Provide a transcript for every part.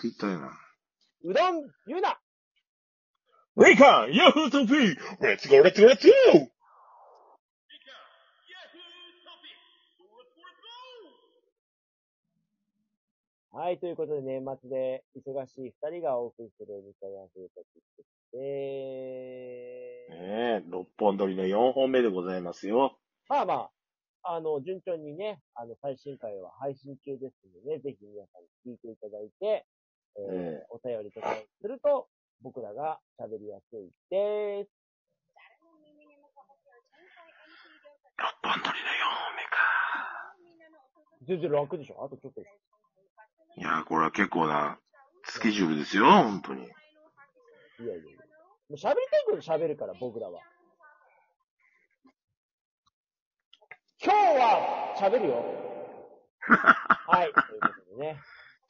食いたいな。うどん、言うなウェイカーヤフートピーレッツゴーレッツゴーレッツゴーはい、ということで年末で忙しい二人がお送りする日体アフートピックスでねえ、六本撮りの4本目でございますよ。まあまあ、あの、順調にね、あの、最新回は配信中ですので、ぜひ皆さんに聞いていただいて、えーえお便りとかすると、僕らが喋りやすいです。六本撮りの4本目か。全然楽でしょ？あとちょっと。いやー、これは結構なスケジュールですよ、本当に。いやいやいや。もう喋りたいこと喋るから、僕らは。今日は喋るよ。はい。ということでね。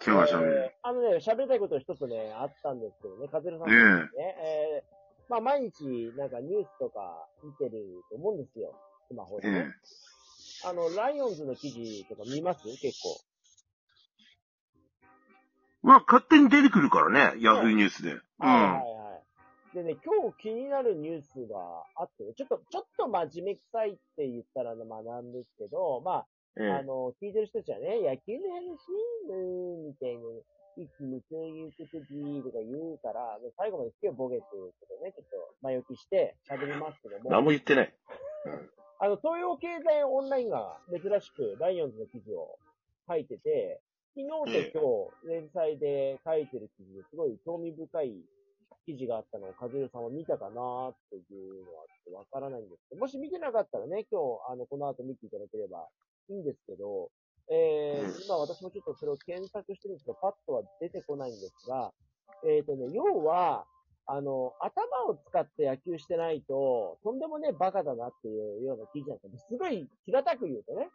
今日は喋えーる。あのね、喋りたいこと一つね、あったんですけどね、カズルさんもええね、えーまあ毎日なんかニュースとか見てると思うんですよ。スマホでえね。あの、ライオンズの記事とか見ます？結構。え。まあ、勝手に出てくるからね、ヤフーニュースで。うん。はいはいはい。でね、今日気になるニュースがあってね、ちょっと、ちょっと真面目臭いって言ったらまあなんですけど、まえあ、あの、聞いてる人たちはね、野球の話うん、みたいな、いつもそういうことで、とか言うから、最後まで聞けよ、ボケっていうことね、ちょっと前置きして喋りますけども。何も言ってない。あの、東洋経済オンラインが珍しくライオンズの記事を書いてて、昨日と今日連載で書いてる記事ですごい興味深い記事があったのをカズルさんは見たかなっていうのはちょっとわからないんですけど、もし見てなかったらね、今日、あの、この後見ていただければいいんですけど、えー、今私もちょっとそれを検索してるんですけど、パッとは出てこないんですが、えっ、とね、要は、あの、頭を使って野球してないと、とんでもねえバカだなっていうような記事なんですよ。すごい平たく言うとね。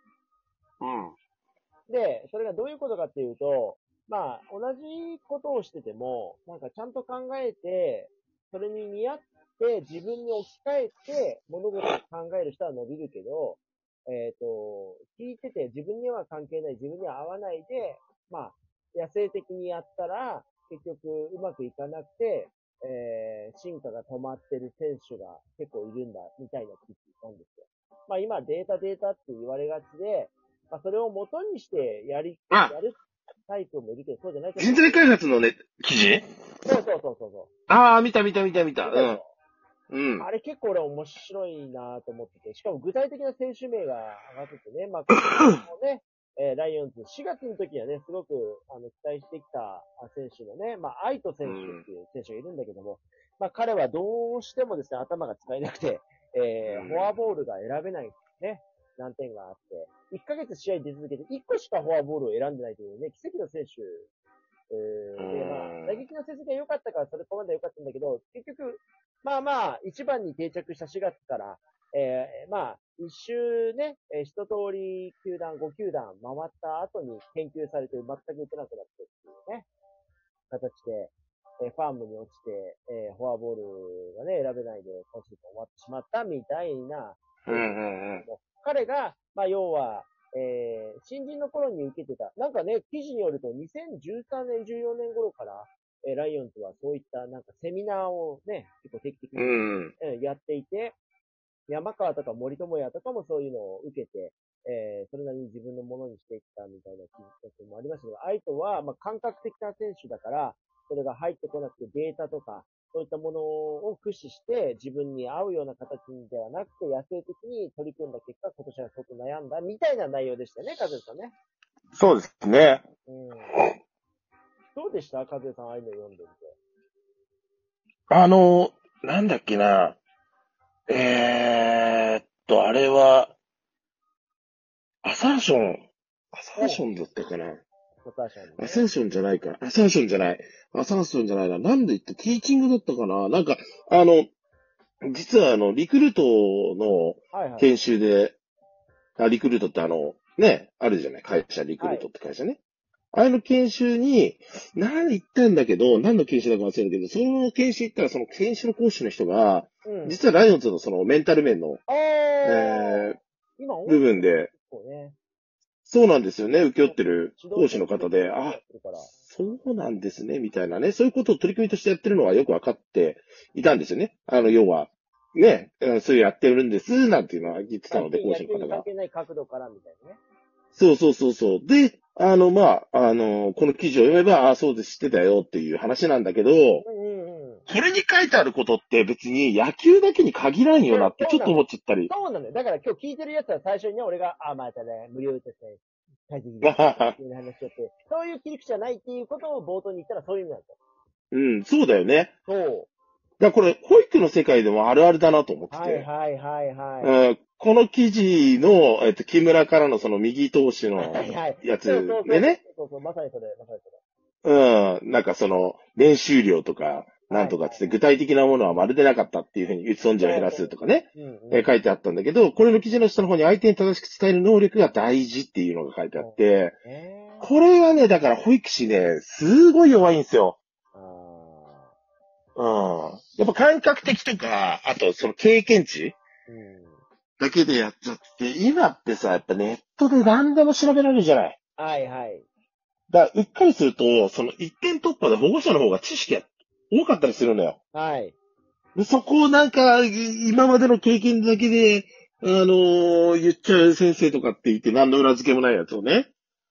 うん。で、それがどういうことかっていうと、まあ、同じことをしてても、なんかちゃんと考えて、それに見合って自分に置き換えて物事を考える人は伸びるけど、えっ、と、聞いてて自分には関係ない、自分には合わないで、まあ、野生的にやったら、結局うまくいかなくて、えー、進化が止まってる選手が結構いるんだ、みたいな記事なんですよ。まあ今データデータって言われがちで、まあそれを元にしてやり、あやるタイプもいるけど、そうじゃない人材開発のね、記事？そうそうそうそう。ああ、見た見た見た見た。うん。うん。あれ結構俺面白いなと思ってて、しかも具体的な選手名が上がっててね、まあ、このね、えーライオンズ、4月の時はね、すごく、あの、期待してきたあ選手のね、まあ、アイト選手っていう選手がいるんだけども、まあ、彼はどうしてもですね、頭が使えなくて、えーうん。フォアボールが選べないね、難点があって、1ヶ月試合出続けて1個しかフォアボールを選んでないというね、奇跡の選手、えーで、まあうん、打撃の成績が良かったから、それこまで良かったんだけど、結局、まあまあ、一番に定着した4月から、えーまあ、一周ね、えー一通り球団、5球団回った後に研究されて全く打てなくなってっていうね、形で、えーファームに落ちて、えーフォアボールがね、選べないで今シーズン終わってしまったみたいな、うんうんうん。彼が、まあ、要は、えー新人の頃に受けてた、なんかね、記事によると2013年、14年頃から、えーライオンズはそういったなんかセミナーをね、結構定期的に、うん。えーやっていて、山川とか森友哉とかもそういうのを受けて、えーそれなりに自分のものにしていったみたいな記事もありましたけど、相手は、まあ、感覚的な選手だから、それが入ってこなくてデータとか、そういったものを駆使して自分に合うような形ではなくて野生的に取り組んだ結果、今年は相当悩んだみたいな内容でしたね、和江さんね。そうですね。うん。どうでした？和江さん、ああいうの読んでみて。あの、なんだっけな。えーっと、あれは、アサーション。アサーションだったかな。アサーションじゃないか。アサーションじゃない。アサーションじゃないな。なんで言って、ティーチングだったかな？なんか、あの、実はあの、リクルートのはいはい。研修で、あリクルートってあの、ね、あるじゃない？会社、リクルートって会社ね。あれの研修に、何行ったんだけど、何の研修だか忘れるけど、その研修行ったら、その研修の講師の人が、うん。実はライオンズのそのメンタル面の、え今、ー、部分で。そうなんですよね、受け負ってる講師の方で、あ、そうなんですね、みたいなね。そういうことを取り組みとしてやってるのはよくわかっていたんですよね。あの、要は、ね、うんそういうやってるんです、なんていうのは言ってたので、講師の方が関。係ない角度からみたいなね。そうそうそうそう。で、あの、まあ、あの、この記事を読めば、ああ、そうです、知ってたよっていう話なんだけど。これに書いてあることって別に野球だけに限らんよなってちょっと思っちゃったり。そうなんだよ。だから今日聞いてるやつは最初にね、俺が、あ、またね、無料ですね。快適です。っていう話しちゃって、そういう切り口じゃないっていうことを冒頭に言ったらそういう意味なんですよ。うん、そうだよね。そう。だからこれ、保育の世界でもあるあるだなと思ってて。はいはいはいはい。うんこの記事の、えっと、木村からのその右投手の。やつでね、。そうそう、まさにそれ、まさにそれ。うん、なんかその、練習量とか、なんとかつって、具体的なものはまるでなかったっていうふうに、打つ損じを減らすとかね。えー書いてあったんだけど、これの記事の下の方に相手に正しく伝える能力が大事っていうのが書いてあって、えー、これはね、だから保育士ね、すごい弱いんですよ。あうん。やっぱ感覚的とか、あとその経験値ーうん。だけでやっちゃって、今ってさ、やっぱネットで何でも調べられるじゃない。はいはい。だから、うっかりすると、その一点突破で保護者の方が知識が多かったりするのよ。はい。でそこをなんか、い今までの経験だけで、あのー言っちゃう先生とかって言って何の裏付けもないやつをね。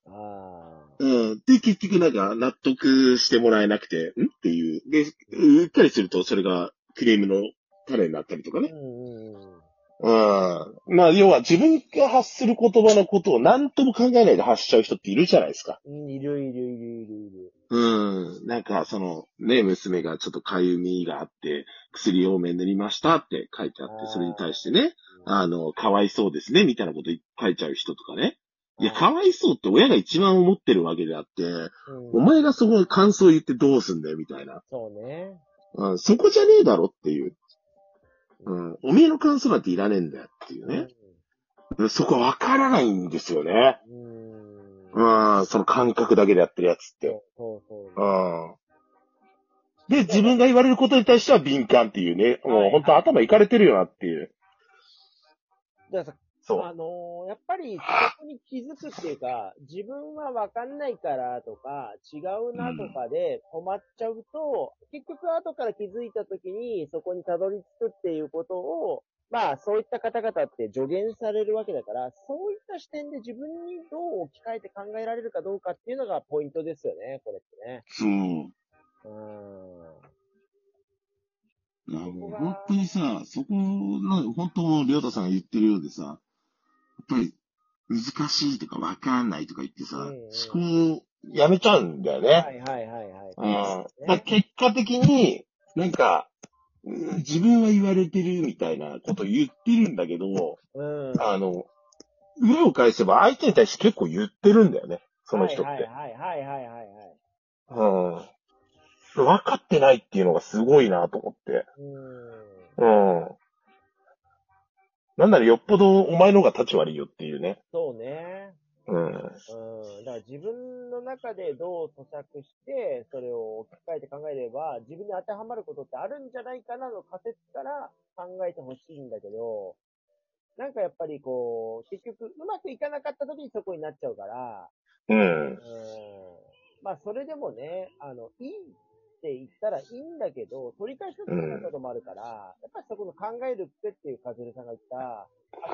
あうん。で、結局なんか納得してもらえなくて、ん？っていう。で、うっかりするとそれがクレームの種になったりとかあ。うね。んうんうん。うん。まあ、要は自分が発する言葉のことを何とも考えないで発しちゃう人っているじゃないですか。うん、いるいるいるいるいる。うん。なんか、その、ね、娘がちょっと痒みがあって、薬多め塗りましたって書いてあってそれに対してね、あの、かわいそうですね、みたいなこと書いちゃう人とかね。いや、はいかわいそうって親が一番思ってるわけであって、うんお前がそこで感想言ってどうすんだよ、みたいな。そうね。うん、そこじゃねえだろっていう。うん、おめえの感想なんていらねえんだよっていうね。そこわからないんですよね。うん。うん、その感覚だけでやってるやつって。そうそううそう。ん。で、自分が言われることに対しては敏感っていうね。もう本当頭いかれてるよなっていう。だからさ、そう。あのーやっぱり、そこに気づくっていうか、自分はわかんないからとか、違うなとかで止まっちゃうと、結局後から気づいた時に、そこにたどり着くっていうことを、まあ、そういった方々って助言されるわけだから、そういった視点で自分にどう置き換えて考えられるかどうかっていうのがポイントですよね、これってね。そう。うーん。いや、もう本当にさ、そこの、本当、りょうたさんが言ってるようでさ、やっぱり、難しいとかわかんないとか言ってさ、うんうん思考やめちゃうんだよね。はいはいはいはい。うん。結果的に、なんか、うん自分は言われてるみたいなこと言ってるんだけど、うん。あの、裏を返せば相手に対して結構言ってるんだよね。その人って。はいはいはいはいはいはい。うん。分かってないっていうのがすごいなと思って。うん。うん。なんならよっぽどお前の方が立ち悪いよっていうね。そうね。うん。うん。だから自分の中でどう咀嚼して、それを置き換えて考えれば、自分に当てはまることってあるんじゃないかなの仮説から考えてほしいんだけど、なんかやっぱりこう、結局うまくいかなかった時にそこになっちゃうから、うんう。ん。まあそれでもね、あの、いいって言ったらいいんだけど、取り返しのつかないこともあるから、やっぱりそこの考える癖っていうカズルさんが言った、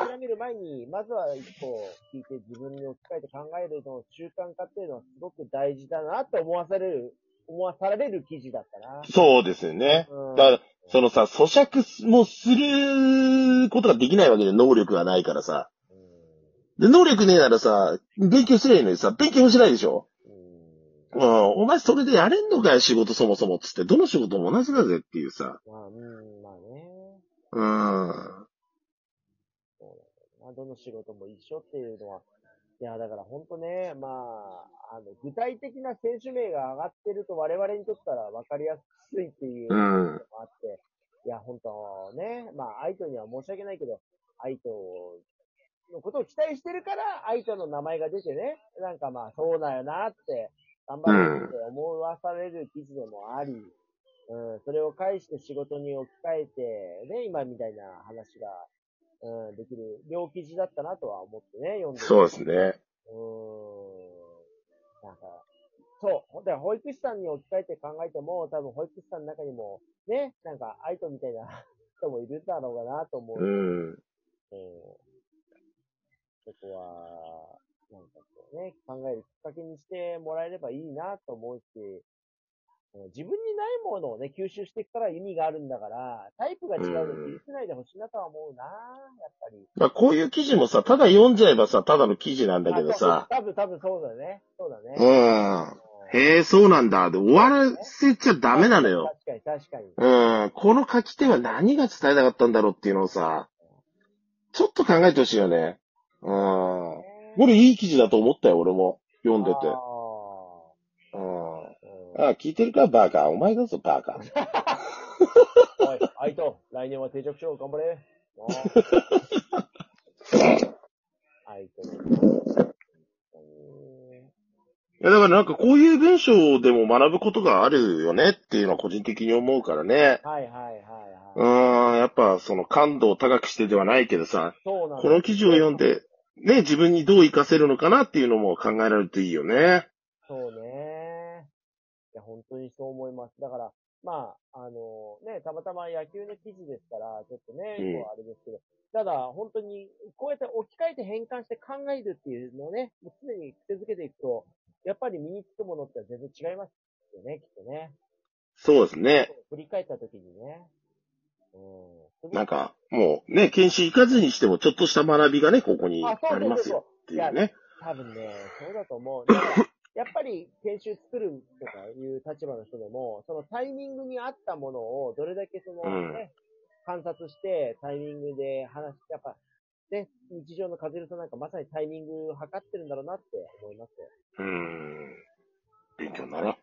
諦める前に、まずは一歩聞いて自分に置き換えて考えるのを習慣化っていうのはすごく大事だなと思わされる、思わされる記事だったな。そうですよね。うん。だから、そのさ、咀嚼もすることができないわけで、能力がないからさ。で、能力ねえならさ、勉強すればいいのにさ、勉強もしないでしょうん。うん、お前それでやれんのかよ、仕事そもそもっつって、どの仕事も同じだぜっていうさ。まあ、うん、まあね。うん。そうだね。まあ、どの仕事も一緒っていうのは、いや、だから本当ね、まあ、あの、具体的な選手名が上がってると我々にとったら分かりやすいっていううのん。もあって、いや、本当ね、まあ、アイトには申し訳ないけど、アイトのことを期待してるから、アイトの名前が出てね、なんかまあ、そうだよなって、頑張るって思わされる記事でもあり、うん、それを返して仕事に置き換えて、ね、今みたいな話が、うん、できる、両記事だったなとは思ってね、読んでてそうですね。うーん。なんか、そう。だから保育士さんに置き換えて考えても、多分保育士さんの中にも、ね、なんか、アイトみたいな 人もいるだろうかなと思う。うん。うんそこは、なんかこうね、考えるきっかけにしてもらえればいいなと思うし、うん自分にないものをね、吸収していくから意味があるんだから、タイプが違うのに気にしないでほしいなとは思うな、やっぱり。まあ、こういう記事もさ、ただ読んじゃえばさ、ただの記事なんだけどさ、多分、多分そうだね。そうだね。うん。へえ、そうなんだ。で、終わらせちゃダメなのよ。確かに、確かに。うん。この書き手は何が伝えたかったんだろうっていうのをさ、ちょっと考えてほしいよね。うん。これいい記事だと思ったよ、俺も。読んでて。うん。ああ、聞いてるか、バカ。お前だぞ、バカ。おい、アイト、来年は定着しよう、頑張れ。アイトね。いや、だからなんかこういう文章でも学ぶことがあるよねっていうのは個人的に思うからね。はいはいはいはい。うーん、やっぱその感度を高くしてではないけどさ、この記事を読んで、ね、自分にどう活かせるのかなっていうのも考えられるといいよね。そうね。いや、本当にそう思います。だから、まあ、あのね、たまたま野球の記事ですから、ちょっとね、うんあれですけど、ただ、本当に、こうやって置き換えて変換して考えるっていうのをね、もう常に癖づけていくと、やっぱり身につくものって全然違いますよね、きっとね。そうですね。振り返った時にね。なんか、もうね、研修行かずにしてもちょっとした学びがね、ここにあ、りますよ。っていうね。多分ね、そうだと思う。やっぱり研修作るとかいう立場の人でも、そのタイミングに合ったものをどれだけそのうんね、観察してタイミングで話して、やっぱ、ね、日常のカズルさんなんかまさにタイミングを測ってるんだろうなって思いますよ。うーん。勉強にならん。